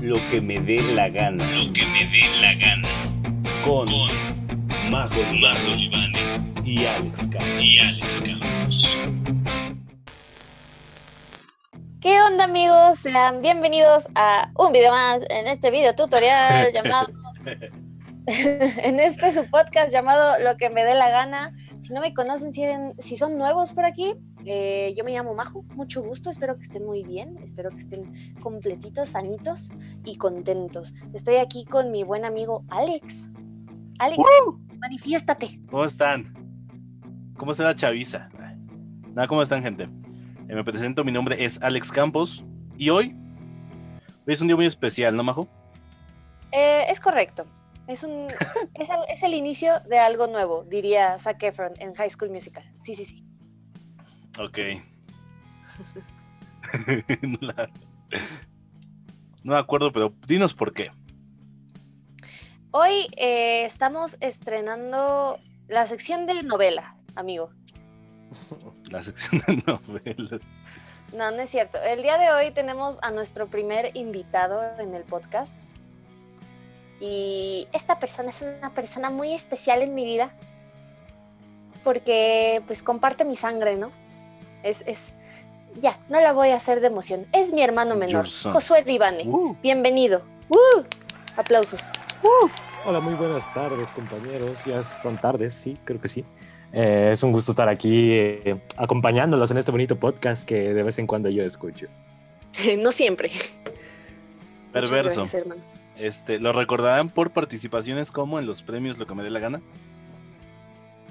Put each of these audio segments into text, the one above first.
Lo que me dé la gana. Lo que me dé la gana. Con, Con Majo Libane y Alex Campos. y Alex Campos. ¿Qué onda amigos? Sean bienvenidos a un video más en este video tutorial llamado en este su podcast llamado Lo que me dé la gana. Si no me conocen, si, eran- si son nuevos por aquí, eh, yo me llamo Majo, mucho gusto, espero que estén muy bien, espero que estén completitos, sanitos y contentos. Estoy aquí con mi buen amigo Alex. Alex, manifiéstate. ¿Cómo están? ¿Cómo está la chaviza? Nada, ¿cómo están, gente? Eh, me presento, mi nombre es Alex Campos y hoy, hoy es un día muy especial, ¿no, Majo? Eh, es correcto. Es, un, es, el, es el inicio de algo nuevo, diría Zac Efron en High School Musical. Sí, sí, sí. Ok. La- No me acuerdo, pero dinos por qué. Hoy eh, estamos estrenando la sección de novelas, amigo. La sección de novelas. No, no es cierto. El día de hoy tenemos a nuestro primer invitado en el podcast. Y esta persona es una persona muy especial en mi vida. Porque pues comparte mi sangre, ¿no? Es, es, ya, no la voy a hacer de emoción. Es mi hermano menor. Josué Libane. Uh, Bienvenido. ¡Uh! Aplausos. Hola, muy buenas tardes, compañeros. Ya son tardes, sí, creo que sí. Eh, es un gusto estar aquí eh, acompañándolos en este bonito podcast que de vez en cuando yo escucho. no siempre. Perverso. gracias, hermano. Este, lo recordarán por participaciones como en los premios Lo que me dé la gana.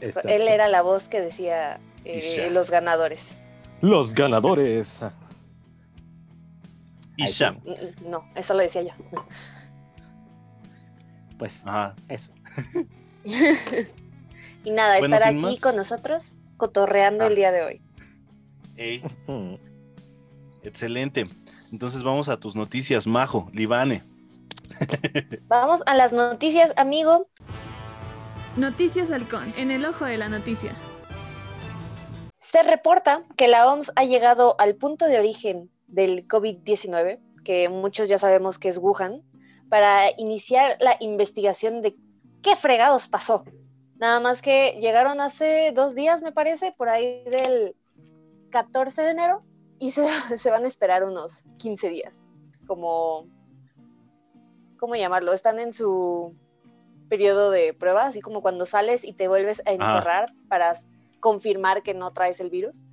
Exacto. Él era la voz que decía eh, los ganadores. Los ganadores. Y No, eso lo decía yo. Pues Ajá. eso. y nada, Bueno, estar aquí más. con nosotros cotorreando Ah. el día de hoy. Excelente. Entonces vamos a tus noticias, Majo, Libane. Vamos a las noticias, amigo. Noticias Halcón, en el ojo de la noticia. Se reporta que la OMS ha llegado al punto de origen del COVID-19, que muchos ya sabemos que es Wuhan, para iniciar la investigación de qué fregados pasó. Nada más que llegaron hace dos días, me parece, por ahí del 14 de enero, y se, se van a esperar unos 15 días. Como, ¿cómo llamarlo? Están en su periodo de prueba, así como cuando sales y te vuelves a encerrar para confirmar que no traes el virus.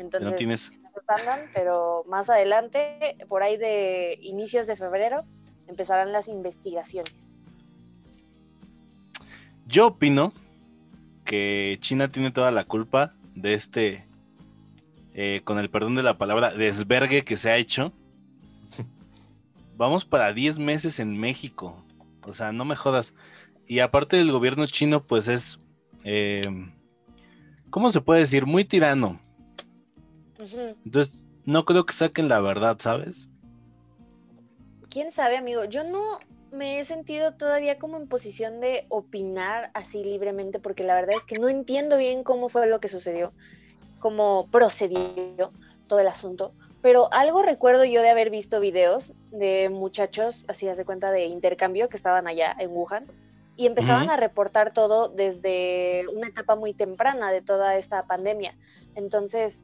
Entonces, no tienes. andan, pero más adelante, por ahí de inicios de febrero, empezarán las investigaciones. Yo opino que China tiene toda la culpa de este, eh, con el perdón de la palabra, desvergue que se ha hecho. Vamos para 10 meses en México. O sea, no me jodas. Y aparte del gobierno chino, pues es, eh, ¿cómo se puede decir? Muy tirano. Entonces, no creo que saquen la verdad, ¿sabes? ¿Quién sabe, amigo? Yo no me he sentido todavía como en posición de opinar así libremente, porque la verdad es que no entiendo bien cómo fue lo que sucedió, cómo procedió todo el asunto. Pero algo recuerdo yo de haber visto videos de muchachos, así de cuenta, de intercambio que estaban allá en Wuhan y empezaban a reportar todo desde una etapa muy temprana de toda esta pandemia. Entonces,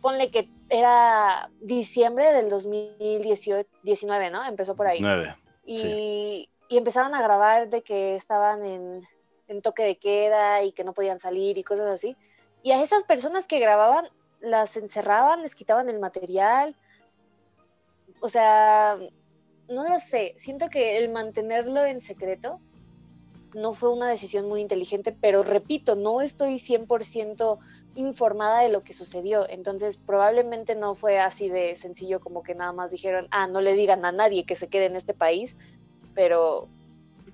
ponle que era diciembre del 2019, ¿no? Empezó por ahí. 9. Y, Sí. y empezaron a grabar de que estaban en, en toque de queda y que no podían salir y cosas así. Y a esas personas que grababan las encerraban, les quitaban el material. O sea, no lo sé. Siento que el mantenerlo en secreto no fue una decisión muy inteligente, pero repito, no estoy 100% informada de lo que sucedió. Entonces, probablemente no fue así de sencillo como que nada más dijeron, ah, no le digan a nadie que se quede en este país, pero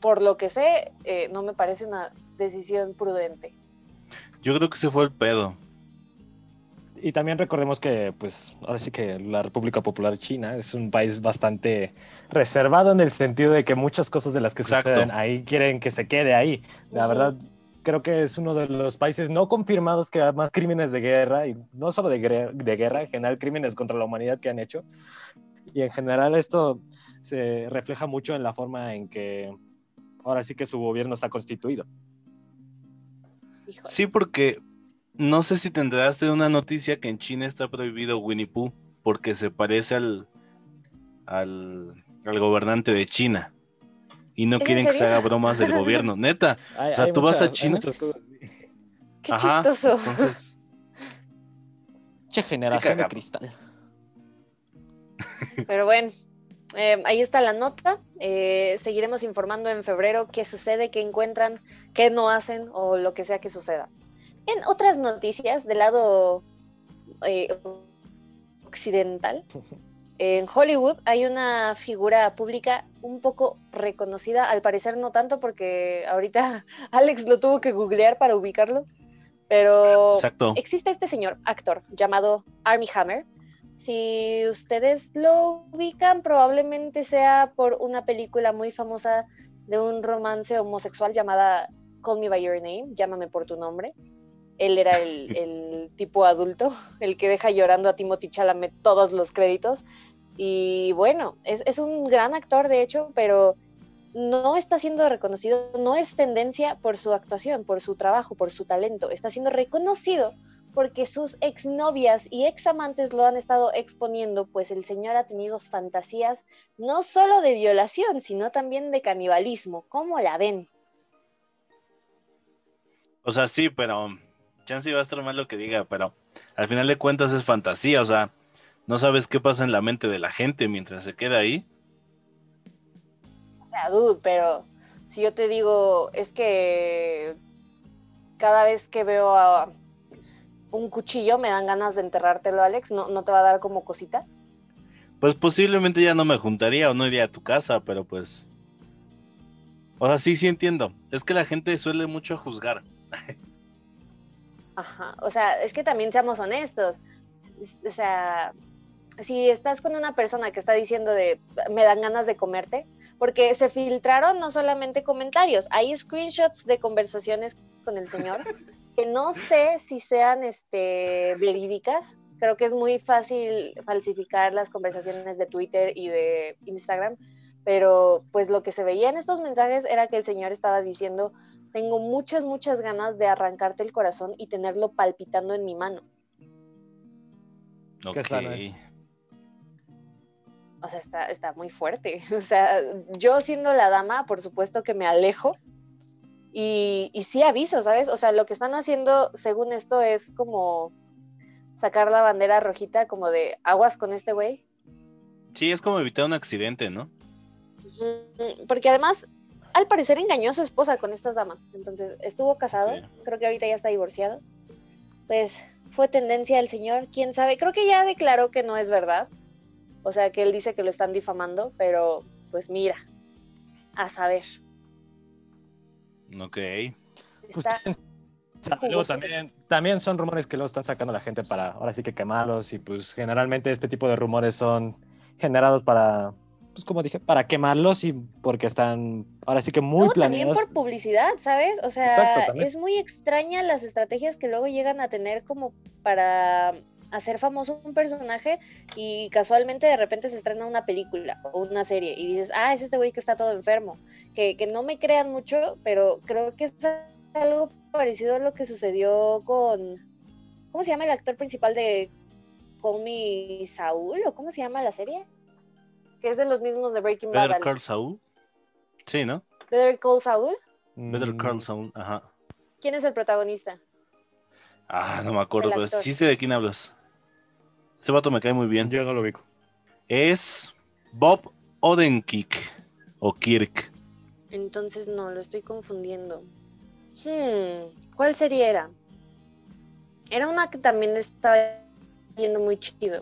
por lo que sé, eh, no me parece una decisión prudente. Yo creo que ese fue el pedo. Y también recordemos que, pues, ahora sí que la República Popular China es un país bastante reservado en el sentido de que muchas cosas de las que Exacto. suceden ahí quieren que se quede ahí. La verdad, creo que es uno de los países no confirmados que más crímenes de guerra, y no solo de, de guerra, en general crímenes contra la humanidad que han hecho. Y en general esto se refleja mucho en la forma en que ahora sí que su gobierno está constituido. Híjole. Sí, porque no sé si te enteraste de una noticia que en China está prohibido Winnie Pooh porque se parece al, al, al gobernante de China. Y no ¿Es en quieren que se haga bromas del gobierno. Neta. Hay- O sea, tú vas a China. cosas. Qué Ajá, chistoso. Entonces, Che, generación de cristal. Pero bueno, eh, ahí está la nota. Eh, seguiremos informando en febrero qué sucede, qué encuentran, qué no hacen o lo que sea que suceda. En otras noticias del lado eh, occidental, en Hollywood hay una figura pública un poco reconocida, al parecer no tanto porque ahorita Alex lo tuvo que googlear para ubicarlo, pero exacto. existe este señor, actor, llamado Army Hammer. Si ustedes lo ubican, probablemente sea por una película muy famosa de un romance homosexual llamada Call Me By Your Name, llámame por tu nombre. Él era el, el tipo adulto, el que deja llorando a Timothy Chalamet todos los créditos. Y bueno, es, es un gran actor, de hecho, pero no está siendo reconocido, no es tendencia por su actuación, por su trabajo, por su talento, está siendo reconocido porque sus exnovias y examantes lo han estado exponiendo, pues el señor ha tenido fantasías no solo de violación, sino también de canibalismo. ¿Cómo la ven? O sea, sí, pero chance va a estar mal lo que diga, pero al final de cuentas es fantasía, o sea, no sabes qué pasa en la mente de la gente mientras se queda ahí. O sea, dude, pero si yo te digo, es que cada vez que veo a un cuchillo me dan ganas de enterrártelo, Alex, ¿no, no te va a dar como cosita? Pues posiblemente ya no me juntaría o no iría a tu casa, pero pues... O sea, sí, sí entiendo. Es que la gente suele mucho juzgar. Ajá, o sea, es que también seamos honestos. O sea, si estás con una persona que está diciendo de me dan ganas de comerte, porque se filtraron no solamente comentarios, hay screenshots de conversaciones con el señor que no sé si sean este verídicas. Creo que es muy fácil falsificar las conversaciones de Twitter y de Instagram, pero pues lo que se veía en estos mensajes era que el señor estaba diciendo tengo muchas, muchas ganas de arrancarte el corazón y tenerlo palpitando en mi mano. Qué Ok. sano es. O sea, está, está muy fuerte. O sea, yo siendo la dama, por supuesto que me alejo y, y sí aviso, ¿sabes? O sea, lo que están haciendo, según esto, es como sacar la bandera rojita como de aguas con este güey. Sí, es como evitar un accidente, ¿no? Porque además, al parecer engañó a su esposa con estas damas. Entonces, estuvo casado, Sí. creo que ahorita ya está divorciado. Pues fue tendencia del señor, quién sabe. Creo que ya declaró que no es verdad. O sea, que él dice que lo están difamando, pero pues mira, a saber. Ok. Pues, Está- luego también, también son rumores que luego están sacando la gente para ahora sí que quemarlos y pues generalmente este tipo de rumores son generados para, pues como dije, para quemarlos y porque están ahora sí que muy No, también planeados. por publicidad, ¿sabes? O sea, Exacto, también. es muy extraña las estrategias que luego llegan a tener como para hacer famoso un personaje y casualmente de repente se estrena una película o una serie y dices, ah, es este güey que está todo enfermo. Que, que no me crean mucho, pero creo que es algo parecido a lo que sucedió con, ¿cómo se llama el actor principal de Call Me Saúl o cómo se llama la serie? Que es de los mismos de Breaking Bad. Better. Call Saul. Sí, ¿no? Better Call Saul. Better Mm, Call Saul, ajá. ¿Quién es el protagonista? Ah, no me acuerdo, pero sí sé de quién hablas. Ese vato me cae muy bien. Yo no lo ubico. Es Bob Odenkirk. O Kirk. Entonces no, lo estoy confundiendo. Hmm, ¿cuál serie era? Era una que también estaba yendo muy chido.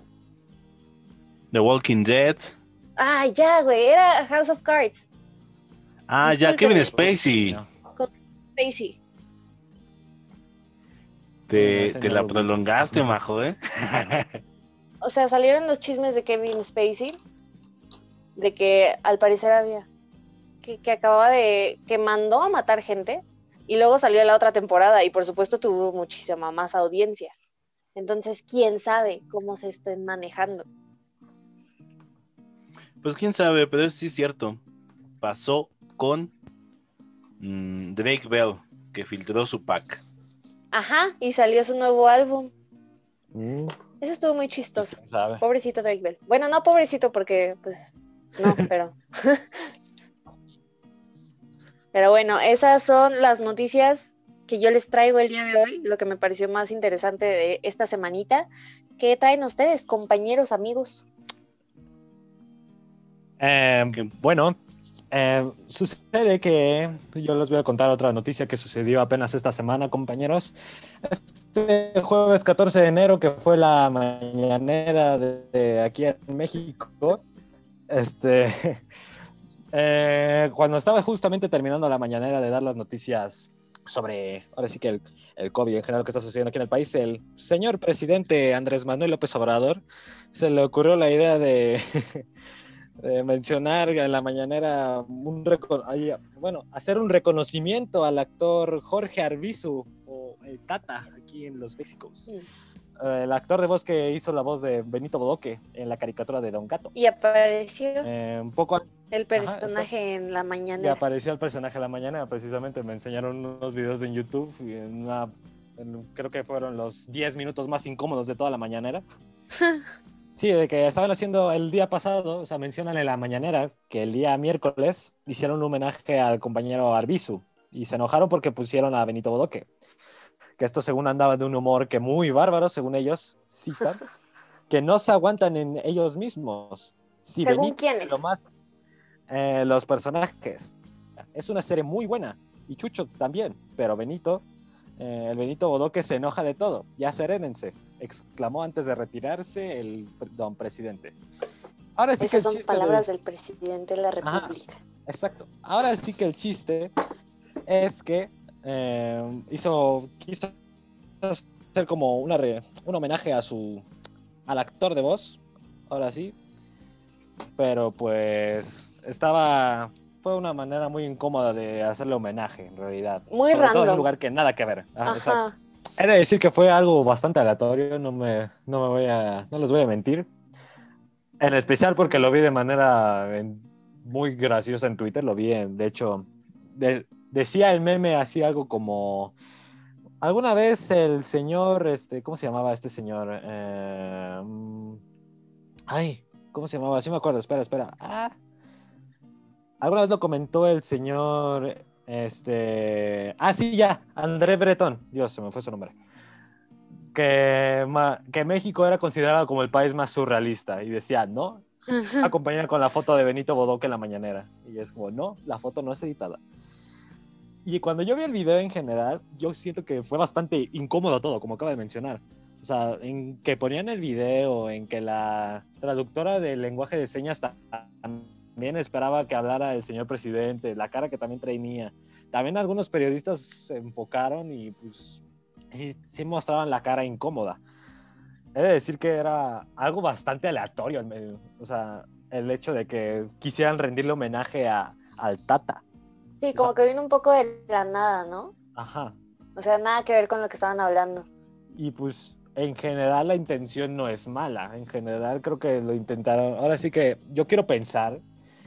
The Walking Dead. Ay, ya, güey, era House of Cards. Ah, ya. Kevin Spacey. Spacey. Te, la prolongaste, majo, ¿eh? O sea, salieron los chismes de Kevin Spacey. De que al parecer había. Que, que acababa de. que mandó a matar gente. Y luego salió la otra temporada. Y por supuesto tuvo muchísima más audiencia. Entonces, quién sabe cómo se estén manejando. Pues quién sabe, pero sí es cierto. Pasó con mm, Drake Bell, que filtró su pack. Ajá, y salió su nuevo álbum. Mm, Eso estuvo muy chistoso. sabe. Pobrecito Drake Bell. Bueno, no pobrecito porque, pues, no, pero. pero bueno, esas son las noticias que yo les traigo el día de hoy, lo que me pareció más interesante de esta semanita. ¿Qué traen ustedes, compañeros, amigos? Eh, bueno, eh, sucede que yo les voy a contar otra noticia que sucedió apenas esta semana, compañeros. Este jueves 14 de enero, que fue la mañanera de, de aquí en México, este, eh, cuando estaba justamente terminando la mañanera de dar las noticias sobre, ahora sí que el, el COVID en general que está sucediendo aquí en el país, el señor presidente Andrés Manuel López Obrador se le ocurrió la idea de de mencionar en la mañanera un bueno, hacer un reconocimiento al actor Jorge Arbizu o el Tata aquí en los Méxicos. Mm. Eh, el actor de voz que hizo la voz de Benito Bodoque en la caricatura de Don Gato. Y apareció Eh, un poco el personaje en la y mañana. apareció el personaje a la mañana, precisamente me enseñaron unos videos en YouTube y en una- en- creo que fueron los 10 minutos más incómodos de toda la mañanera. Sí, de que estaban haciendo el día pasado, o sea, mencionan en la mañanera que el día miércoles hicieron un homenaje al compañero Arbizu y se enojaron porque pusieron a Benito Bodoque. Que esto según andaba de un humor que muy bárbaro, según ellos citan, que no se aguantan en ellos mismos. Sí, ¿Según Benito, quiénes? Lo más, eh, los personajes. Es una serie muy buena y Chucho también, pero Benito, eh, el Benito Bodoque se enoja de todo. Ya serénense, exclamó antes de retirarse el don presidente. Ahora sí que Esas el son chiste palabras del- del presidente de la Ajá. República. Exacto. Ahora sí que el chiste es que eh, hizo quiso hacer como una re- un homenaje a su al actor de voz. Ahora sí. Pero pues estaba fue una manera muy incómoda de hacerle homenaje en realidad. Muy Sobre todo en un random. lugar que nada que ver. Ajá. He de decir que fue algo bastante aleatorio, no me, no me voy a, no les voy a mentir. En especial porque lo vi de manera en- muy graciosa en Twitter, lo vi, en- de hecho, de- decía el meme así algo como, alguna vez el señor, este, ¿cómo se llamaba este señor? Eh, mm, ay, ¿cómo se llamaba? Sí me acuerdo, espera, espera. Ah, alguna vez lo comentó el señor, este, ah, sí, ya, André Breton, Dios, se me fue su nombre. Que, ma- que México era considerado como el país más surrealista y decía, no, acompañar con la foto de Benito Bodoque en la mañanera. Y es como, no, la foto no es editada. Y cuando yo vi el video en general, yo siento que fue bastante incómodo todo, como acaba de mencionar. O sea, en que ponían el video, en que la traductora del lenguaje de señas también esperaba que hablara el señor presidente, la cara que también traía. También algunos periodistas se enfocaron y pues sí, sí mostraban la cara incómoda. He de decir que era algo bastante aleatorio, en medio. o sea, el hecho de que quisieran rendirle homenaje a, al Tata. Sí, como que vino un poco de la nada, ¿no? Ajá. O sea, nada que ver con lo que estaban hablando. Y pues en general la intención no es mala. En general creo que lo intentaron. Ahora sí que yo quiero pensar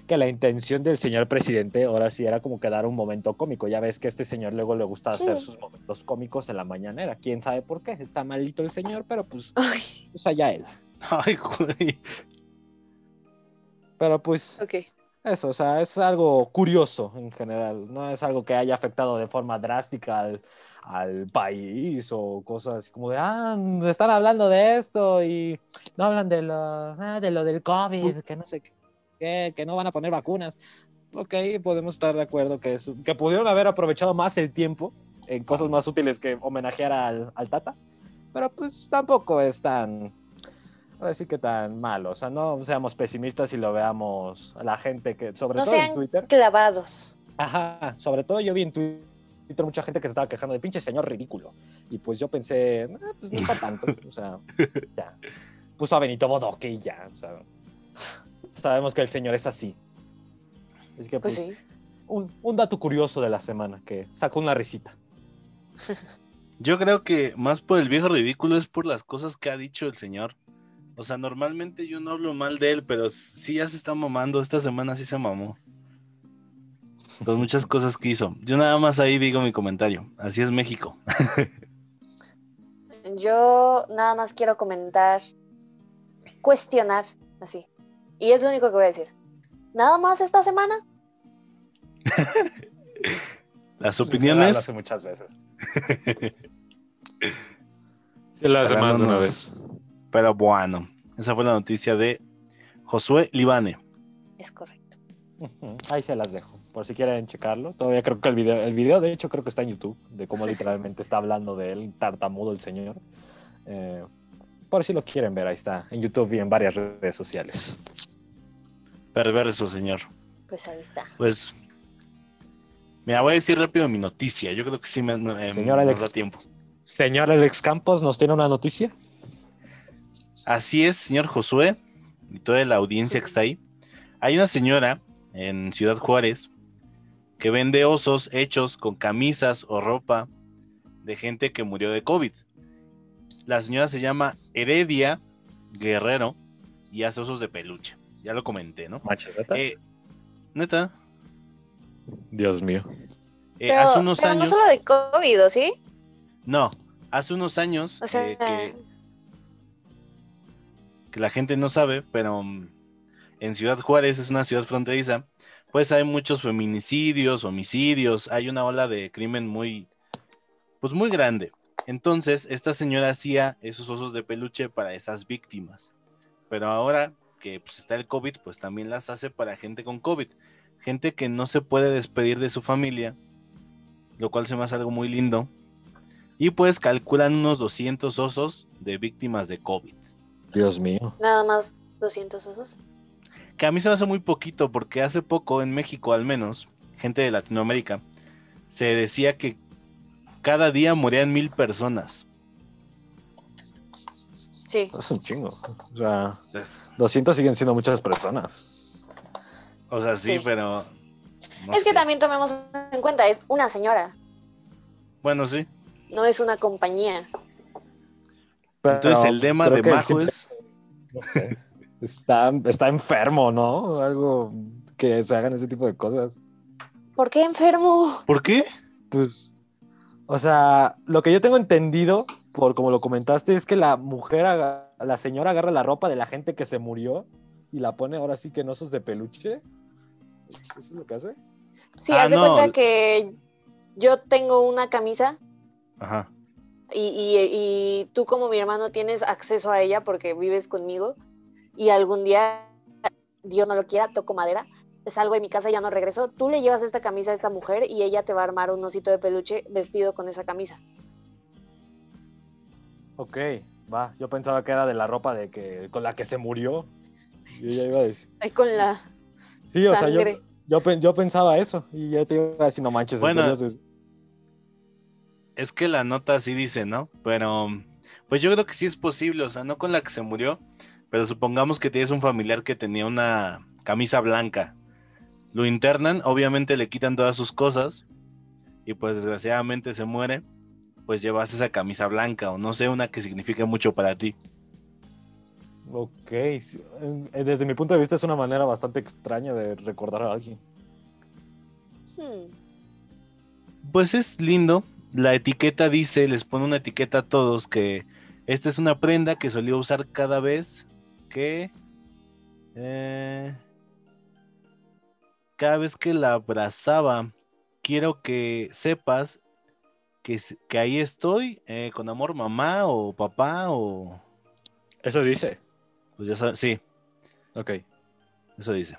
que la intención del señor presidente ahora sí era como que dar un momento cómico. Ya ves que a este señor luego le gusta hacer Sí. sus momentos cómicos en la mañanera. ¿Quién sabe por qué? Está malito el señor, pero pues, Ay, pues allá él. Ay, güey. Pero pues ok. Eso, o sea, es algo curioso en general, no es algo que haya afectado de forma drástica al, al país o cosas así como de, ah, están hablando de esto y no hablan de lo, ah, de lo del COVID, que no sé qué, que no van a poner vacunas. Ok, podemos estar de acuerdo que, que pudieron haber aprovechado más el tiempo en cosas más útiles que homenajear al, al Tata, pero pues tampoco es tan, ahora sí que tan malo. O sea, no seamos pesimistas y lo veamos a la gente que, sobre No todo en sean Twitter. clavados. Ajá, sobre todo yo vi en Twitter mucha gente que se estaba quejando de pinche señor ridículo. Y pues yo pensé, "Ah, pues no está tanto. O sea, ya. Puso a Benito Bodoque y ya. O sea, sabemos que el señor es así. Así que Pues pues, sí. un, un dato curioso de la semana que sacó una risita. Yo creo que más por el viejo ridículo es por las cosas que ha dicho el señor. O sea, normalmente yo no hablo mal de él, pero sí ya se está mamando. Esta semana sí se mamó. Con muchas cosas que hizo. Yo nada más ahí digo mi comentario. Así es México. Yo nada más quiero comentar, cuestionar, así. Y es lo único que voy a decir. Nada más esta semana. Las opiniones. hace muchas veces. Sí, lo hace más de una vez. Pero bueno, esa fue la noticia de Josué Libane. Es correcto. Ahí se las dejo, por si quieren checarlo. Todavía creo que el video, el video de hecho creo que está en YouTube, de cómo literalmente está hablando de él, tartamudo el señor. Eh, por si lo quieren ver, ahí está, en YouTube y en varias redes sociales. Perverso, señor. Pues ahí está. Pues. Mira, voy a decir rápido mi noticia. Yo creo que sí me, me- Señor nos Alex. da tiempo. Señor Alex Campos, ¿nos tiene una noticia? Así es, señor Josué, y toda la audiencia que está ahí. Hay una señora en Ciudad Juárez que vende osos hechos con camisas o ropa de gente que murió de COVID. La señora se llama Heredia Guerrero y hace osos de peluche. Ya lo comenté, ¿no? Macheta. Eh, neta, Dios mío. eh, Pero, hace unos pero años. no solo de COVID, ¿o ¿sí? No, hace unos años O sea, eh, que, que la gente no sabe, pero mm, en Ciudad Juárez es una ciudad fronteriza, pues hay muchos feminicidios, homicidios, hay una ola de crimen muy, pues muy grande. Entonces, esta señora hacía esos osos de peluche para esas víctimas. Pero ahora que pues, está el COVID, pues también las hace para gente con COVID. Gente que no se puede despedir de su familia, lo cual se me hace algo muy lindo. Y pues calculan unos 200 osos de víctimas de COVID. Dios mío. nada más 200 osos. Que a mí se me hace muy poquito porque hace poco en México al menos, gente de Latinoamérica, se decía que cada día morían mil personas. Sí. Es un chingo. O sea, Es- 200 siguen siendo muchas personas. o sea, sí, Sí. pero... no es que también tomemos en cuenta, es una señora, Bueno, sí. no es una compañía. Entonces el lema de Majo simple- es... no sé, está, está enfermo, ¿no? Algo que se hagan ese tipo de cosas. ¿Por qué enfermo? ¿Por qué? Pues, o sea, lo que yo tengo entendido, por como lo comentaste, es que la mujer, aga- la señora agarra la ropa de la gente que se murió y la pone ahora sí que en osos de peluche. ¿Eso es lo que hace? Sí, Ah, haz de cuenta que yo tengo una camisa Ajá. y, y- y tú como mi hermano tienes acceso a ella porque vives conmigo y algún día, Dios no lo quiera, toco madera, salgo de mi casa y ya no regreso, tú le llevas esta camisa a esta mujer y ella te va a armar un osito de peluche vestido con esa camisa. Ok, va. Yo pensaba que era de la ropa de que con la que se murió. Y ella iba a decir. Ahí con la Sí, o sea, yo, yo, pen- yo pensaba eso. Y ya te iba a decir, no manches, en Bueno. es- Es que la nota sí dice, ¿no? Pero pues yo creo que sí es posible, o sea, no con la que se murió, pero supongamos que tienes un familiar que tenía una camisa blanca. Lo internan, obviamente le quitan todas sus cosas y pues desgraciadamente se muere, pues llevas esa camisa blanca o no sé, una que signifique mucho para ti. Ok, eh, desde mi punto de vista es una manera bastante extraña de recordar a alguien. Hmm, Pues es lindo. La etiqueta dice, les pone una etiqueta a todos que esta es una prenda que solía usar cada vez que... eh, cada vez que la abrazaba. Quiero que sepas que, que ahí estoy eh, con amor mamá o papá o... Eso dice. Pues ya sabes, sí, Ok. eso dice.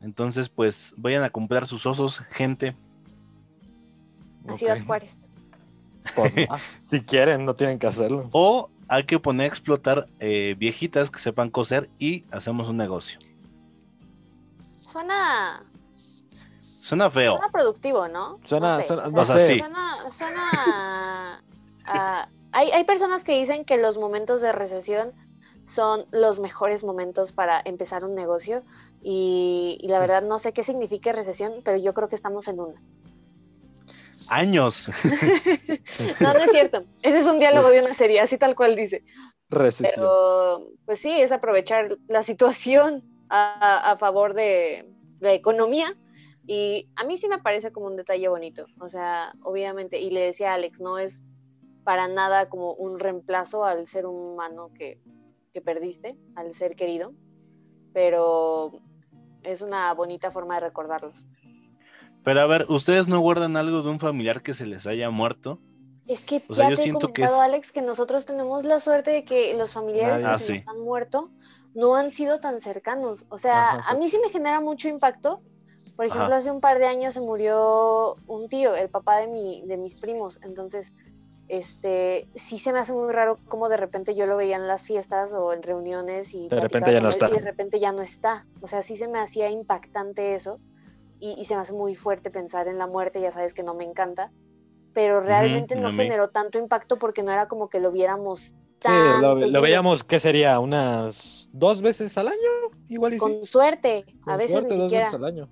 Entonces, pues vayan a comprar sus osos, gente. a ok. Ciudad Juárez. Pues, ah, si quieren, no tienen que hacerlo. O hay que poner a explotar eh, viejitas que sepan coser y hacemos un negocio. Suena, Suena feo. suena productivo, ¿no? Suena- no sé, suena- o no sea, sé. Suena, suena a- hay, hay personas que dicen que los momentos de recesión son los mejores momentos para empezar un negocio y, y la verdad no sé qué significa recesión, pero yo creo que estamos en una. Años. No, no es cierto. Ese es un diálogo de una serie, así tal cual dice. Recesión. Pero, pues sí, es aprovechar la situación a, a favor de la economía. Y a mí sí me parece como un detalle bonito. O sea, obviamente, y le decía a Alex, no es para nada como un reemplazo al ser humano que, que perdiste, al ser querido. Pero es una bonita forma de recordarlos. Pero a ver, ¿ustedes no guardan algo de un familiar que se les haya muerto? Es que O sea, ya yo te he siento que comentado, es- Alex, que nosotros tenemos la suerte de que los familiares que Ah, se nos han muerto no han sido tan cercanos. O sea, Ajá, sí. a mí sí me genera mucho impacto. Por ejemplo, Ajá. hace un par de años se murió un tío, el papá de, mi, de mis primos. Entonces, este, sí se me hace muy raro cómo de repente yo lo veía en las fiestas o en reuniones y De repente ya no él, está. Y de repente ya no está. O sea, sí se me hacía impactante eso. Y, y se me hace muy fuerte pensar en la muerte, ya sabes que no me encanta. Pero realmente no generó tanto impacto porque no era como que lo viéramos Sí, tan lo, lo veíamos, ¿qué sería? ¿Unas dos veces al año? Igual y sí. con suerte, Con a veces suerte, ni dos siquiera. veces al año.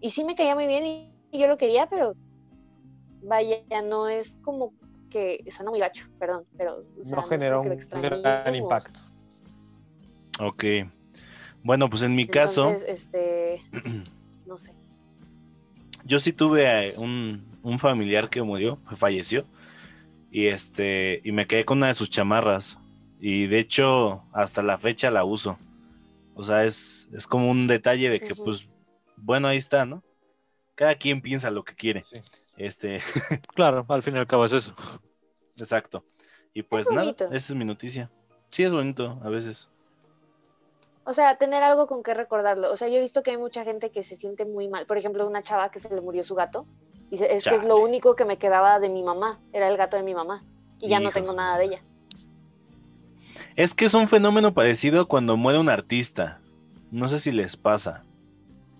Y sí me caía muy bien y, y yo lo quería, pero vaya, no es como que suena muy gacho, perdón, pero o sea, no generó un gran impacto. Ok. Bueno, pues en mi caso, este, no sé. yo sí tuve eh, un, un familiar que murió, falleció. Y este, y me quedé con una de sus chamarras. Y de hecho, hasta la fecha la uso. O sea, es, es como un detalle de que, pues, bueno, ahí está, ¿no? Cada quien piensa lo que quiere. Sí. Este, Claro, al fin y al cabo es eso. exacto. Y pues Es nada, esa es mi noticia. Sí, es bonito a veces. O sea, tener algo con que recordarlo. O sea, yo he visto que hay mucha gente que se siente muy mal. Por ejemplo, una chava que se le murió su gato. Dice, es que es lo único que me quedaba de mi mamá. Era el gato de mi mamá. Y ya no tengo nada de ella. Es que es un fenómeno parecido a cuando muere un artista. No sé si les pasa.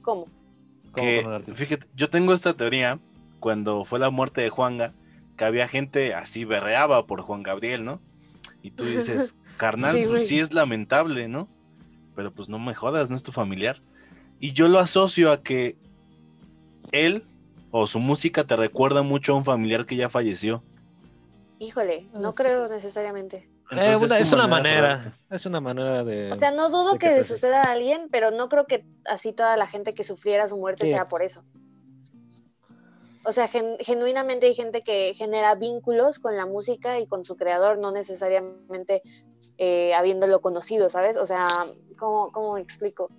¿Cómo? Que, fíjate, yo tengo esta teoría cuando fue la muerte de Juanga, que había gente así berreaba por Juan Gabriel, ¿no? Y tú dices, carnal, Sí, pues sí es lamentable, ¿no? Pero pues no me jodas, no es tu familiar. Y yo lo asocio a que él o su música te recuerda mucho a un familiar que ya falleció. Híjole, no creo necesariamente. Eh, una- es una manera es una manera de... O sea, no dudo que que suceda a alguien, pero no creo que así toda la gente que sufriera su muerte Sí. sea por eso. O sea, gen- genuinamente hay gente que genera vínculos con la música y con su creador, no necesariamente eh, habiéndolo conocido, ¿sabes? O sea, ¿cómo, cómo me explico?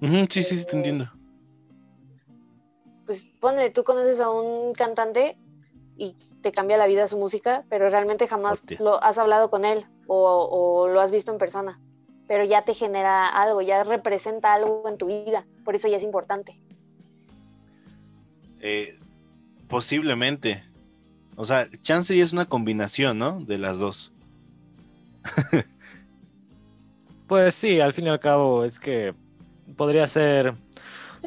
Sí, sí, sí, te entiendo. Pues ponle, tú conoces a un cantante y te cambia la vida su música, pero realmente jamás Hostia. lo has hablado con él o, o lo has visto en persona. Pero ya te genera algo, ya representa algo en tu vida, por eso ya es importante. Eh, posiblemente. O sea, chance y es una combinación, ¿no? De las dos. Pues sí, al fin y al cabo es que podría ser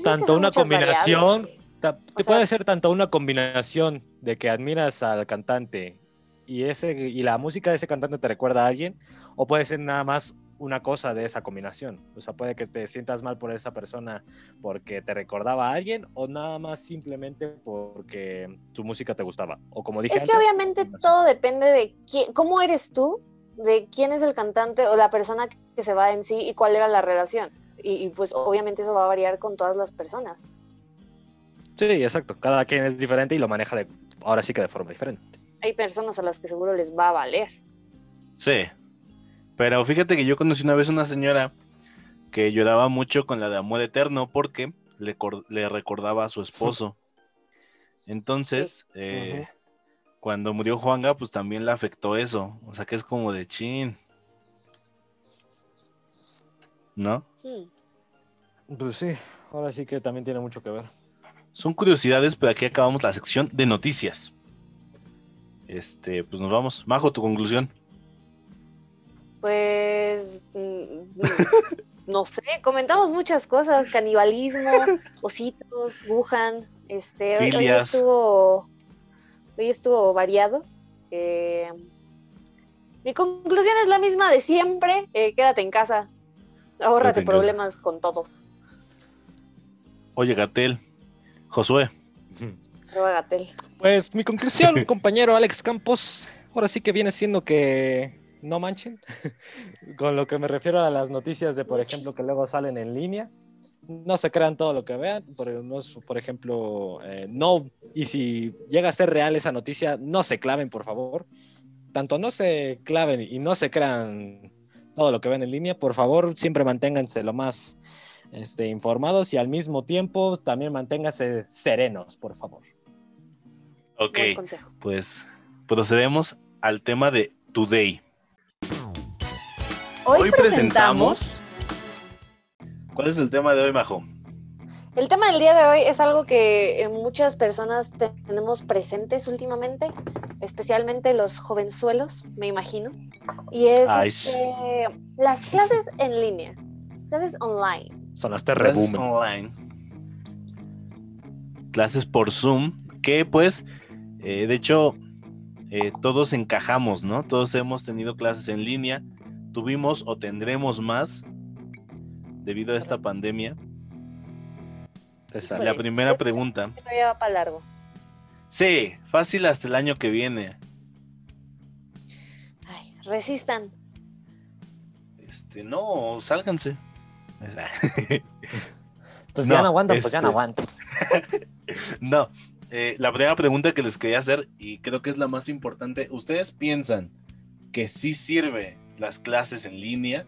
tanto una combinación, variables. Ta- te puede ser tanto una combinación de que admiras al cantante y ese y la música de ese cantante te recuerda a alguien, o puede ser nada más una cosa de esa combinación. O sea, puede que te sientas mal por esa persona porque te recordaba a alguien, o nada más simplemente porque su música te gustaba. O como dije Es que obviamente todo depende de quién, cómo eres tú, de quién es el cantante o la persona que se va en sí y cuál era la relación. Y, y, pues obviamente eso va a variar con todas las personas. Sí, exacto. Cada quien es diferente y lo maneja de, ahora sí que de forma diferente. Hay personas a las que seguro les va a valer. Sí. Pero fíjate que yo conocí una vez una señora que lloraba mucho con la de Amor Eterno porque le, cor- le recordaba a su esposo. Entonces, eh, cuando murió Juanga, pues también le afectó eso. O sea que es como de chin. ¿No? Hmm. Pues sí, ahora sí que también tiene mucho que ver. Son curiosidades, pero aquí acabamos la sección de noticias. Este, pues nos vamos. Majo, tu conclusión. Pues mm, no sé, comentamos muchas cosas, canibalismo, ositos, Wuhan, este, hoy, estuvo, hoy estuvo variado. Eh, mi conclusión es la misma de siempre, eh, quédate en casa, ahórrate problemas con todos. Oye, Gatel. Josué. Pues mi conclusión, compañero Alex Campos, ahora sí que viene siendo que no manchen. Con lo que me refiero a las noticias de, por ejemplo, que luego salen en línea. No se crean todo lo que vean. Por, no es- por ejemplo, eh, no. Y si llega a ser real esa noticia, no se claven, por favor. Tanto no se claven y no se crean todo lo que ven en línea, por favor, siempre manténganse lo más este, informados y al mismo tiempo también manténganse serenos, por favor. Ok, pues procedemos al tema de Today. Hoy, presentamos... ¿Cuál es el tema de hoy, Majo? El tema del día de hoy es algo que eh, muchas personas te- tenemos presentes últimamente, especialmente los jovenzuelos, me imagino. Y es este, las clases en línea, clases online. Sonaste Clases rebumen. online. Clases por Zoom, que pues, eh, de hecho, eh, todos encajamos, ¿no? Todos hemos tenido clases en línea, tuvimos o tendremos más debido a esta pandemia. Exacto. La primera pregunta. Todavía va para largo. Sí, fácil hasta el año que viene. Ay, resistan. Este, no, sálganse. Pues No, ya no aguantan, pues ya no este- aguantan. No, eh, la primera pregunta que les quería hacer, y creo que es la más importante, ¿ustedes piensan que sí sirve las clases en línea?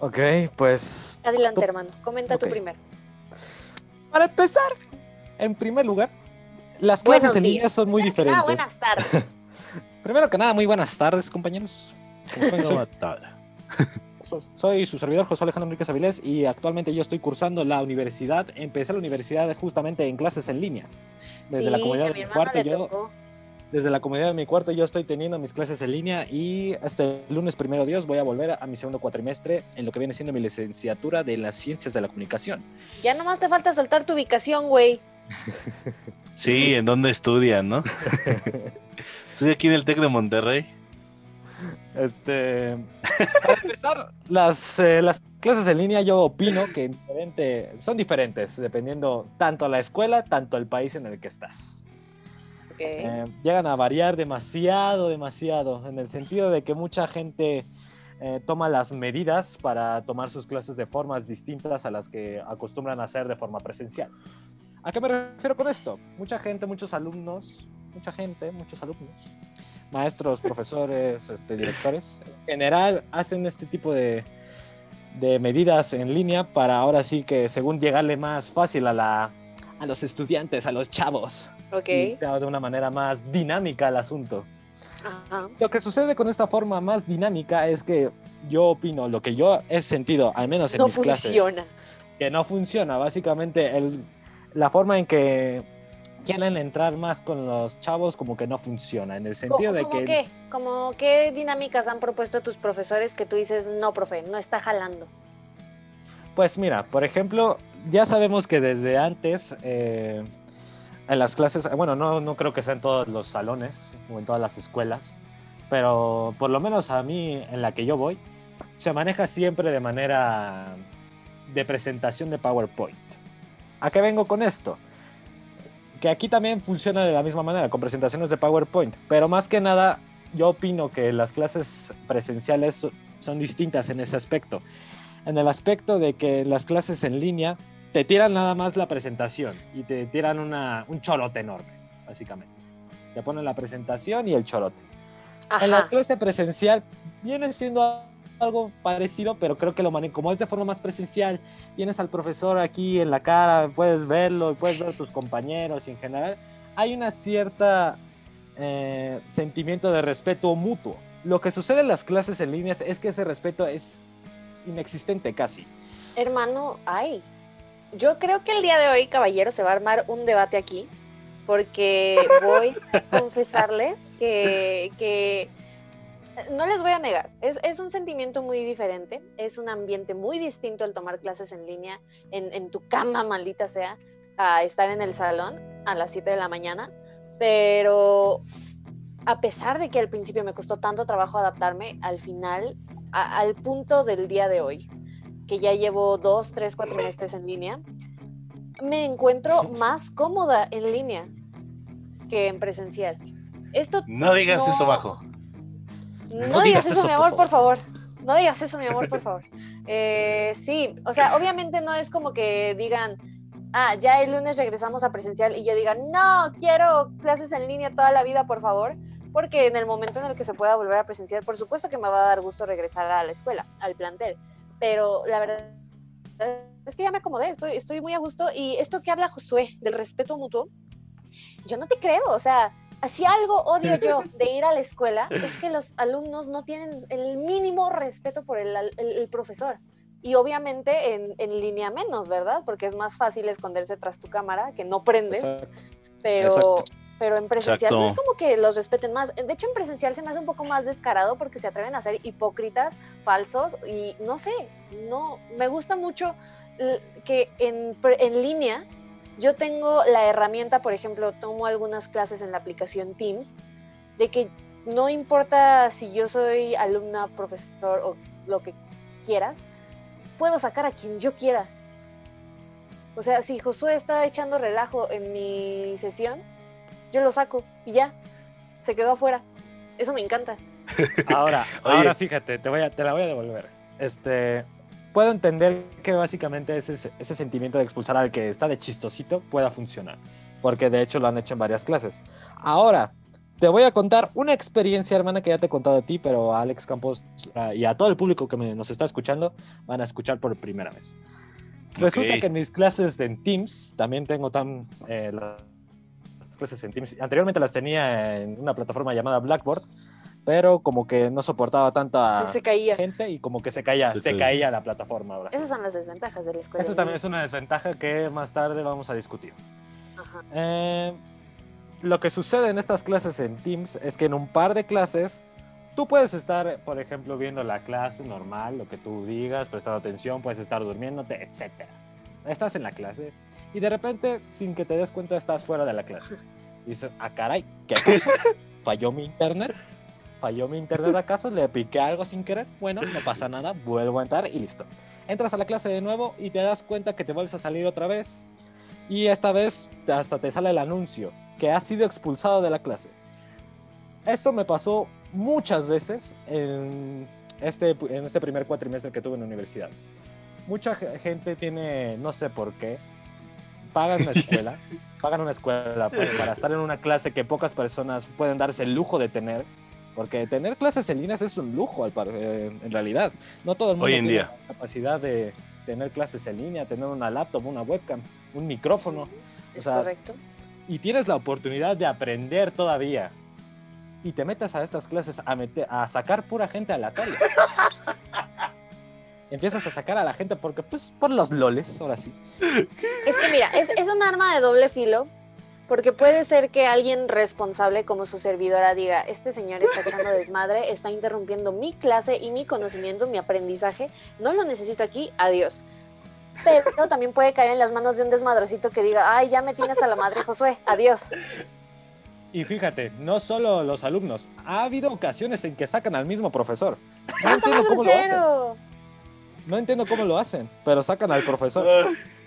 Ok, pues Adelante, Tú- hermano. Comenta ok. tú primero. para empezar, en primer lugar, las Buenos clases en días. línea son muy Ah, diferentes. buenas tardes. Primero que nada, muy buenas tardes, compañeros. Soy- Soy su servidor José Alejandro Enriquez Avilés y actualmente yo estoy cursando la universidad. Empecé la universidad justamente en clases en línea. Desde la Sí, a de mi cuarto yo, tocó. desde la comodidad de mi cuarto yo estoy teniendo mis clases en línea y este lunes primero Dios voy a volver a mi segundo cuatrimestre en lo que viene siendo mi licenciatura de las ciencias de la comunicación. Ya nomás te falta soltar tu ubicación, güey. Sí, ¿en dónde estudian, no? Estoy aquí en el TEC de Monterrey. Este, para empezar, las, eh, las clases en línea yo opino que diferente- son diferentes dependiendo tanto la escuela, tanto el país en el que estás. Ok. Eh, llegan a variar demasiado, demasiado, en el sentido de que mucha gente eh, toma las medidas para tomar sus clases de formas distintas a las que acostumbran a hacer de forma presencial. ¿A qué me refiero con esto? Mucha gente, muchos alumnos, mucha gente, muchos alumnos, maestros, profesores, este, directores, en general hacen este tipo de, de medidas en línea para ahora sí que según llegarle más fácil a, la, a los estudiantes, a los chavos ok. y sea de una manera más dinámica el asunto. Ajá. Lo que sucede con esta forma más dinámica es que yo opino, lo que yo he sentido, al menos en No mis clases, funciona. que no funciona. Básicamente, el, la forma en que quieren entrar más con los chavos como que no funciona, en el sentido de ¿Cómo que... qué? ¿Cómo qué dinámicas han propuesto tus profesores que tú dices, no, profe, no está jalando? Pues mira, por ejemplo, ya sabemos que desde antes eh, en las clases, bueno, no, no creo que sea en todos los salones o en todas las escuelas, pero por lo menos a mí en la que yo voy, se maneja siempre de manera de presentación de PowerPoint. ¿A qué vengo con esto? Que aquí también funciona de la misma manera, con presentaciones de PowerPoint, pero más que nada yo opino que las clases presenciales so- son distintas en ese aspecto en el aspecto de que las clases en línea te tiran nada más la presentación y te tiran una, un chorote enorme, básicamente. Te ponen la presentación y el chorote. En la clase presencial viene siendo algo parecido, pero creo que lo manejan, como es de forma más presencial, tienes al profesor aquí en la cara, puedes verlo, puedes ver a tus compañeros y en general hay una cierta eh, sentimiento de respeto mutuo. Lo que sucede en las clases en líneas es que ese respeto es inexistente casi. Hermano, ay. Yo creo que el día de hoy, caballero, se va a armar un debate aquí. Porque voy a confesarles que, que no les voy a negar, es, es un sentimiento muy diferente, es un ambiente muy distinto el tomar clases en línea, en, en tu cama, maldita sea, a estar en el salón a las 7 de la mañana. Pero a pesar de que al principio me costó tanto trabajo adaptarme, al final, a- al punto del día de hoy, que ya llevo dos, tres, cuatro meses en línea, me encuentro más cómoda en línea que en presencial. Esto No digas No. eso, Majo. No, digas eso, mi amor, por favor. No digas eso, mi amor, por favor. Eh, sí, o sea, obviamente no es como que digan, ah, ya el lunes regresamos a presencial y yo diga, no, quiero clases en línea toda la vida, por favor, porque en el momento en el que se pueda volver a presencial, por supuesto que me va a dar gusto regresar a la escuela, al plantel, pero la verdad es que ya me acomodé, estoy, estoy muy a gusto y esto que habla Josué del respeto mutuo, yo no te creo, o sea, si algo odio yo de ir a la escuela es que los alumnos no tienen el mínimo respeto por el, el- el profesor. Y obviamente en, en línea menos, ¿verdad? Porque es más fácil esconderse tras tu cámara, que no prendes, Exacto. pero, exacto. pero en presencial no es como que los respeten más. De hecho, en presencial se me hace un poco más descarado porque se atreven a ser hipócritas, falsos y no sé, no, me gusta mucho que en, pre- en línea yo tengo la herramienta, por ejemplo, tomo algunas clases en la aplicación Teams, de que no importa si yo soy alumna, profesor o lo que quieras, puedo sacar a quien yo quiera. O sea, si Josué está echando relajo en mi sesión, yo lo saco y ya, se quedó afuera. Eso me encanta. Ahora, ahora fíjate, te, voy a, te la voy a devolver. Este, puedo entender que básicamente ese, ese sentimiento de expulsar al que está de chistosito pueda funcionar, porque de hecho lo han hecho en varias clases. Ahora, te voy a contar una experiencia, hermana, que ya te he contado a ti, pero a Alex Campos ah, y a todo el público que me- nos está escuchando van a escuchar por primera vez. Resulta que en mis clases en Teams, también tengo tan, eh, las clases en Teams, anteriormente las tenía en una plataforma llamada Blackboard, pero como que no soportaba tanta Se caía. gente y como que se caía, Se se caía. caía la plataforma ahora. Esas son las desventajas de la escuela. Eso también es una desventaja que más tarde vamos a discutir. Ajá. Eh, lo que sucede en estas clases en Teams es que en un par de clases tú puedes estar, por ejemplo, viendo la clase normal, lo que tú digas, prestando atención, puedes estar durmiéndote, etc. Estás en la clase y de repente, sin que te des cuenta, estás fuera de la clase. Y dices, ah, caray, ¿qué pasó? ¿Falló mi internet? ¿Falló mi internet acaso? ¿Le piqué algo sin querer? Bueno, no pasa nada, vuelvo a entrar y listo. Entras a la clase de nuevo y te das cuenta que te vuelves a salir otra vez. Y esta vez hasta te sale el anuncio que has sido expulsado de la clase. Esto me pasó muchas veces en este, en este primer cuatrimestre que tuve en la universidad. Mucha ge- gente tiene, no sé por qué, pagan una escuela, pagan una escuela para, para estar en una clase que pocas personas pueden darse el lujo de tener. Porque tener clases en líneas es un lujo, al par- eh, en realidad. No todo el mundo Hoy en tiene día. la capacidad de tener clases en línea, tener una laptop, una webcam, un micrófono. Es sea, correcto. y tienes la oportunidad de aprender todavía y te metes a estas clases a, meter, a sacar pura gente aleatoria. Empiezas a sacar a la gente porque, pues, por los loles, ahora sí. Es que mira, es, es un arma de doble filo, porque puede ser que alguien responsable como su servidora diga, este señor está echando desmadre, está interrumpiendo mi clase y mi conocimiento, mi aprendizaje, no lo necesito aquí, adiós. Pero también puede caer en las manos de un desmadrocito que diga, ay, ya me tiene hasta la madre, Josué, adiós. Y fíjate, no solo los alumnos, ha habido ocasiones en que sacan al mismo profesor. No ¡Está entiendo cómo lo hacen. No entiendo cómo lo hacen, pero sacan al profesor.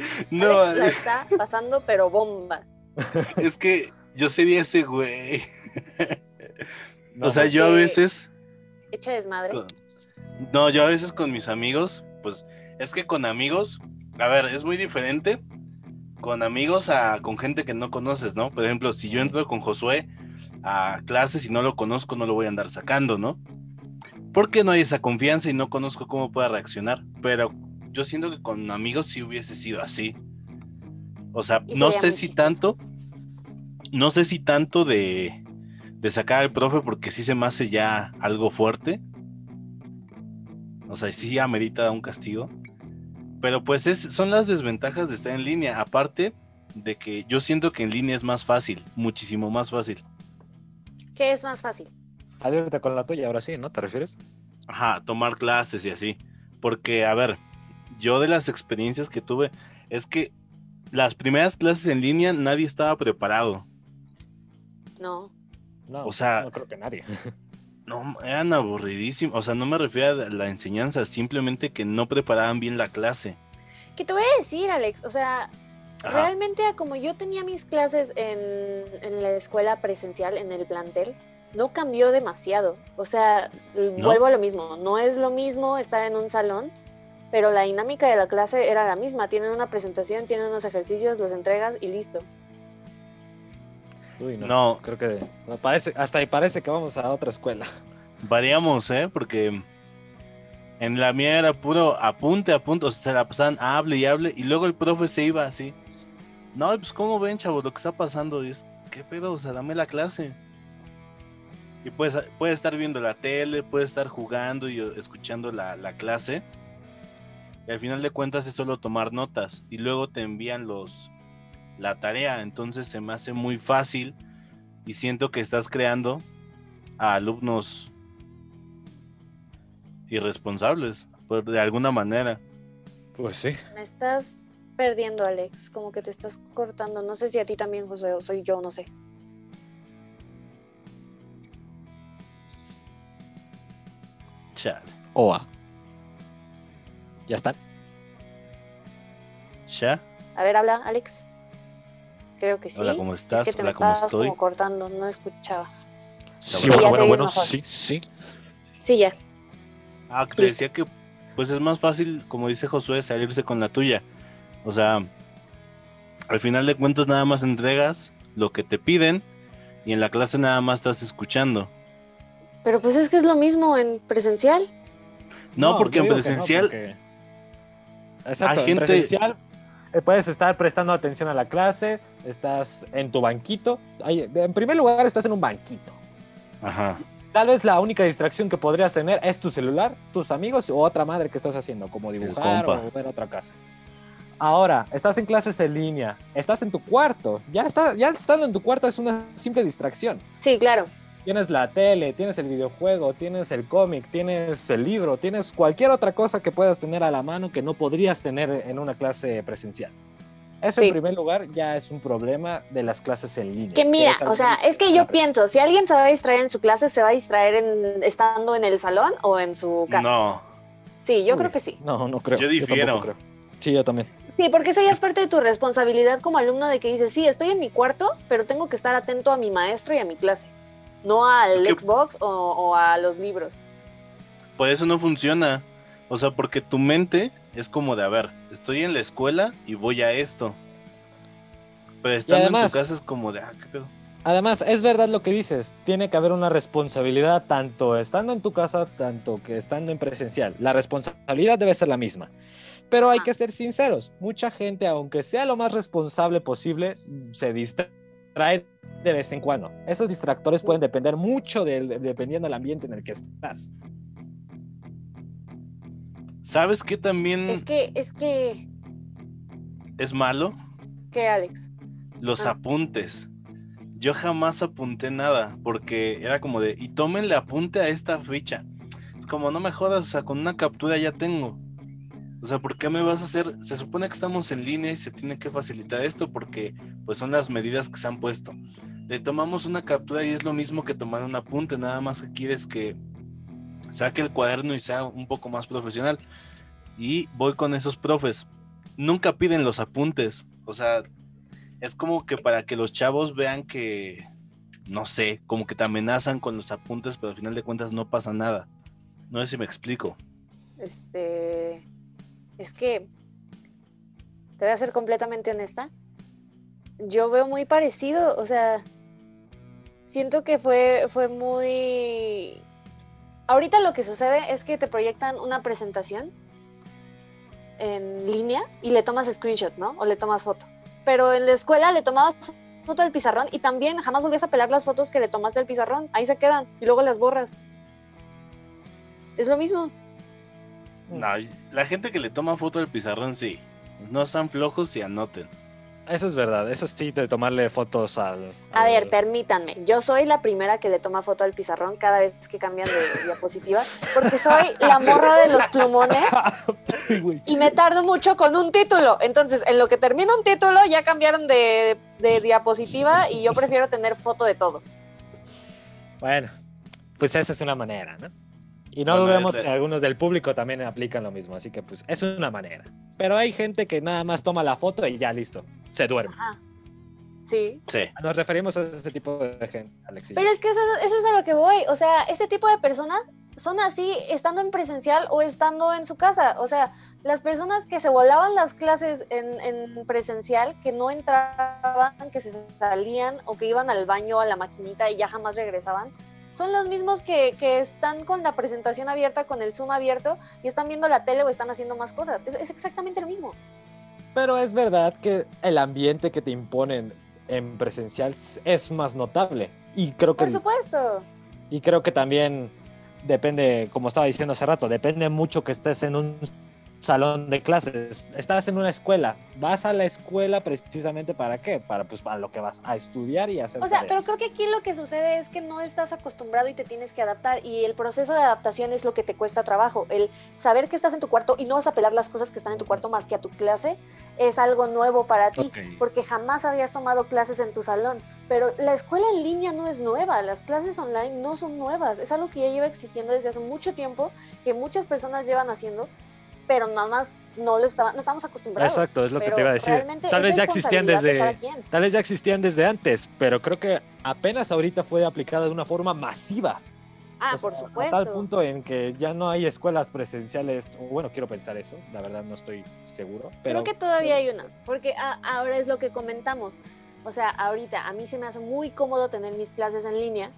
No, Alex la está pasando, pero bomba. es que yo sería ese güey. No, o sea, yo a veces. Echa desmadre. con- No, yo a veces con mis amigos, pues es que con amigos, a ver, es muy diferente con amigos a con gente que no conoces, ¿no? Por ejemplo, si yo entro con Josué a clases y no lo conozco, no lo voy a andar sacando, ¿no? Porque no hay esa confianza y no conozco cómo pueda reaccionar. Pero yo siento que con amigos sí hubiese sido así. O sea, no sé si chistoso. tanto, no sé si tanto de, de sacar al profe porque sí se me hace ya algo fuerte. O sea, sí amerita un castigo. Pero pues es, son las desventajas de estar en línea. Aparte de que yo siento que en línea es más fácil, muchísimo más fácil. ¿Qué es más fácil? Salirte con la tuya, ahora sí, ¿no? ¿Te refieres? Ajá, tomar clases y así. Porque, a ver, yo de las experiencias que tuve es que las primeras clases en línea nadie estaba preparado. No. No, O sea- no creo que nadie. No, eran aburridísimos. O sea, no me refiero a la enseñanza, simplemente que no preparaban bien la clase. ¿Qué te voy a decir, Alex? O sea, Ajá. realmente como yo tenía mis clases en, en la escuela presencial, en el plantel, no cambió demasiado. O sea, vuelvo a lo mismo. No es lo mismo estar en un salón, pero la dinámica de la clase era la misma. Tienen una presentación, tienen unos ejercicios, los entregas y listo. Uy, no. No. Creo que me parece, hasta ahí parece que vamos a otra escuela. Variamos, ¿eh? Porque en la mía era puro apunte, apunte, o sea, se la pasaban hable y hable, y luego el profe se iba así. No, pues ¿cómo ven, chavos, lo que está pasando? Y es, ¿qué pedo? O sea, dame la clase. Y puedes, puedes estar viendo la tele, puedes estar jugando y escuchando la, la clase. Y al final de cuentas es solo tomar notas. Y luego te envían los la tarea. Entonces se me hace muy fácil. Y siento que estás creando a alumnos irresponsables, por, de alguna manera. Pues sí. Me estás perdiendo, Alex. Como que te estás cortando. No sé si a ti también, Josué, o soy yo, no sé. Chale. OA. Ya están. ¿Ya? A ver, habla, Alex. Creo que sí. Hola, ¿cómo Es estás? que te Hola, ¿cómo estoy? como cortando, no escuchaba. Sí, bueno, bueno, bueno, sí, sí. Sí, ya. Ah, que Listo. decía que pues es más fácil, como dice Josué, salirse con la tuya. O sea, al final de cuentas nada más entregas lo que te piden y en la clase nada más estás escuchando. Pero pues es que es lo mismo en presencial. No, porque en no, presencial porque- Exacto, hay en gente- presencial eh, puedes estar prestando atención a la clase, estás en tu banquito. En primer lugar, estás en un banquito. Ajá. Tal vez la única distracción que podrías tener es tu celular, tus amigos o otra madre que estás haciendo, como dibujar o ver otra casa. Ahora, estás en clases en línea, estás en tu cuarto, ya, está, ya estando en tu cuarto es una simple distracción. Sí, claro. Tienes la tele, tienes el videojuego, tienes el cómic, tienes el libro, tienes cualquier otra cosa que puedas tener a la mano que no podrías tener en una clase presencial. Eso Sí. en primer lugar ya es un problema de las clases en línea. Que mira, algo o sea, es que yo pienso, si alguien se va a distraer en su clase, ¿se va a distraer en, estando en el salón o en su casa? No, Sí, yo Uy, creo que sí. No, no creo. Yo difiero. tampoco creo. Sí, yo también. Sí, porque eso ya es parte de tu responsabilidad como alumno de que dices, sí, estoy en mi cuarto, pero tengo que estar atento a mi maestro y a mi clase, no al Es que- Xbox o, o a los libros. por eso no funciona. O sea, porque tu mente es como de, a ver, estoy en la escuela y voy a esto. Pero estando en además- tu casa es como de, ah, qué pedo. Además, es verdad lo que dices, tiene que haber una responsabilidad tanto estando en tu casa, tanto que estando en presencial. La responsabilidad debe ser la misma. Pero hay Ajá. que ser sinceros, mucha gente, aunque sea lo más responsable posible, se distrae de vez en cuando. Esos distractores pueden depender mucho del, dependiendo del ambiente en el que estás. ¿Sabes qué también Es que, es que, es malo? ¿qué, Alex? Los Ah. apuntes. Yo jamás apunté nada porque era como de, y tómenle apunte a esta ficha. Es como, no me jodas, o sea, con una captura ya tengo. O sea, ¿por qué me vas a hacer? Se supone que estamos en línea y se tiene que facilitar esto porque pues son las medidas que se han puesto. Le tomamos una captura y es lo mismo que tomar un apunte, nada más que quieres que saque el cuaderno y sea un poco más profesional. Y voy con esos profes. Nunca piden los apuntes. O sea, es como que para que los chavos vean que, no sé, como que te amenazan con los apuntes, pero al final de cuentas no pasa nada. No sé si me explico. Este, es que, te voy a ser completamente honesta, yo veo muy parecido, o sea, siento que fue, fue muy... Ahorita lo que sucede es que te proyectan una presentación en línea y le tomas screenshot, ¿no? O le tomas foto. Pero en la escuela le tomabas foto del pizarrón y también jamás volvías a pelar las fotos que le tomaste del pizarrón. Ahí se quedan y luego las borras. Es lo mismo. No, la gente que le toma foto del pizarrón, sí. No están flojos y anoten. Eso es verdad, eso sí, de tomarle fotos al... A al- ver, permítanme, yo soy la primera que le toma foto al pizarrón cada vez que cambian de diapositiva, porque soy la morra de los plumones y me tardo mucho con un título. Entonces, en lo que termina un título, ya cambiaron de, de diapositiva y yo prefiero tener foto de todo. Bueno, pues esa es una manera, ¿no? Y no Bueno, dudemos que algunos del público también aplican lo mismo, así que pues es una manera. Pero hay gente que nada más toma la foto y ya listo, se duerme. Ajá. Sí. Sí. Nos referimos a ese tipo de gente, Alexis. Pero es que eso, eso es a lo que voy. O sea, ese tipo de personas son así estando en presencial o estando en su casa. O sea, las personas que se volaban las clases en, en presencial, que no entraban, que se salían o que iban al baño, a la maquinita y ya jamás regresaban, son los mismos que, que están con la presentación abierta, con el Zoom abierto y están viendo la tele o están haciendo más cosas. Es, es exactamente lo mismo. Pero es verdad que el ambiente que te imponen en presencial es más notable. Y creo que, Por supuesto. y creo que también depende, como estaba diciendo hace rato, depende mucho que estés en un salón de clases. Estás en una escuela. Vas a la escuela precisamente para qué? Para pues para lo que vas a estudiar y hacer. O sea, pero creo que aquí lo que sucede es que no estás acostumbrado y te tienes que adaptar y el proceso de adaptación es lo que te cuesta trabajo. El saber que estás en tu cuarto y no vas a pelar las cosas que están en tu cuarto más que a tu clase es algo nuevo para ti porque jamás habías tomado clases en tu salón. Pero la escuela en línea no es nueva, las clases online no son nuevas, es algo que ya lleva existiendo desde hace mucho tiempo, que muchas personas llevan haciendo, pero nada más no lo estaba, no estamos acostumbrados. Exacto, es lo que te iba a decir. realmente Tal vez ya existían de desde. Tal vez ya existían desde antes, pero creo que apenas ahorita fue aplicada de una forma masiva. Ah, O sea, por A tal supuesto. punto en que ya no hay escuelas presenciales, bueno, quiero pensar eso, la verdad no estoy seguro. Pero Creo que todavía hay unas, porque a- ahora es lo que comentamos. O sea, ahorita a mí se me hace muy cómodo tener mis clases en línea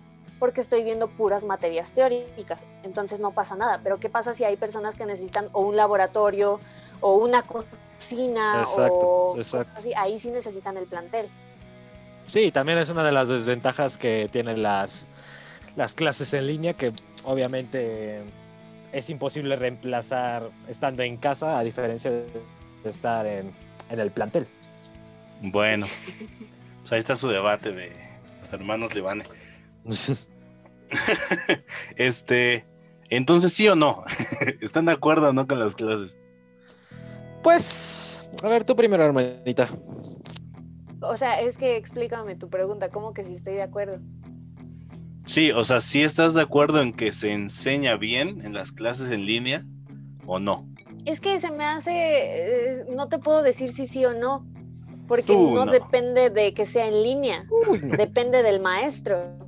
porque estoy viendo puras materias teóricas, entonces no pasa nada. Pero ¿qué pasa si hay personas que necesitan o un laboratorio o una cocina Exacto, o exacto. cosas así? Ahí sí necesitan el plantel. Sí, también es una de las desventajas que tienen las, las clases en línea, que obviamente es imposible reemplazar estando en casa, a diferencia de estar en, en el plantel. Bueno, pues ahí está su debate de los hermanos Levane. Este, entonces sí o no, ¿están de acuerdo o no con las clases? Pues, a ver, tú primero, hermanita. O sea, es que explícame tu pregunta, ¿cómo que si estoy de acuerdo? Sí, o sea, ¿sí estás de acuerdo en que se enseña bien en las clases en línea o no? Es que se me hace, eh, no te puedo decir si sí o no, porque no. depende de que sea en línea, depende del maestro.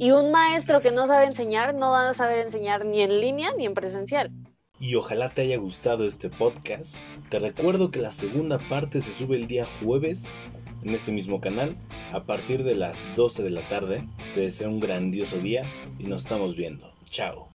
Y un maestro que no sabe enseñar no va a saber enseñar ni en línea ni en presencial. Y ojalá te haya gustado este podcast. Te recuerdo que la segunda parte se sube el día jueves en este mismo canal a partir de las 12 de la tarde. Te deseo un grandioso día y nos estamos viendo. Chao.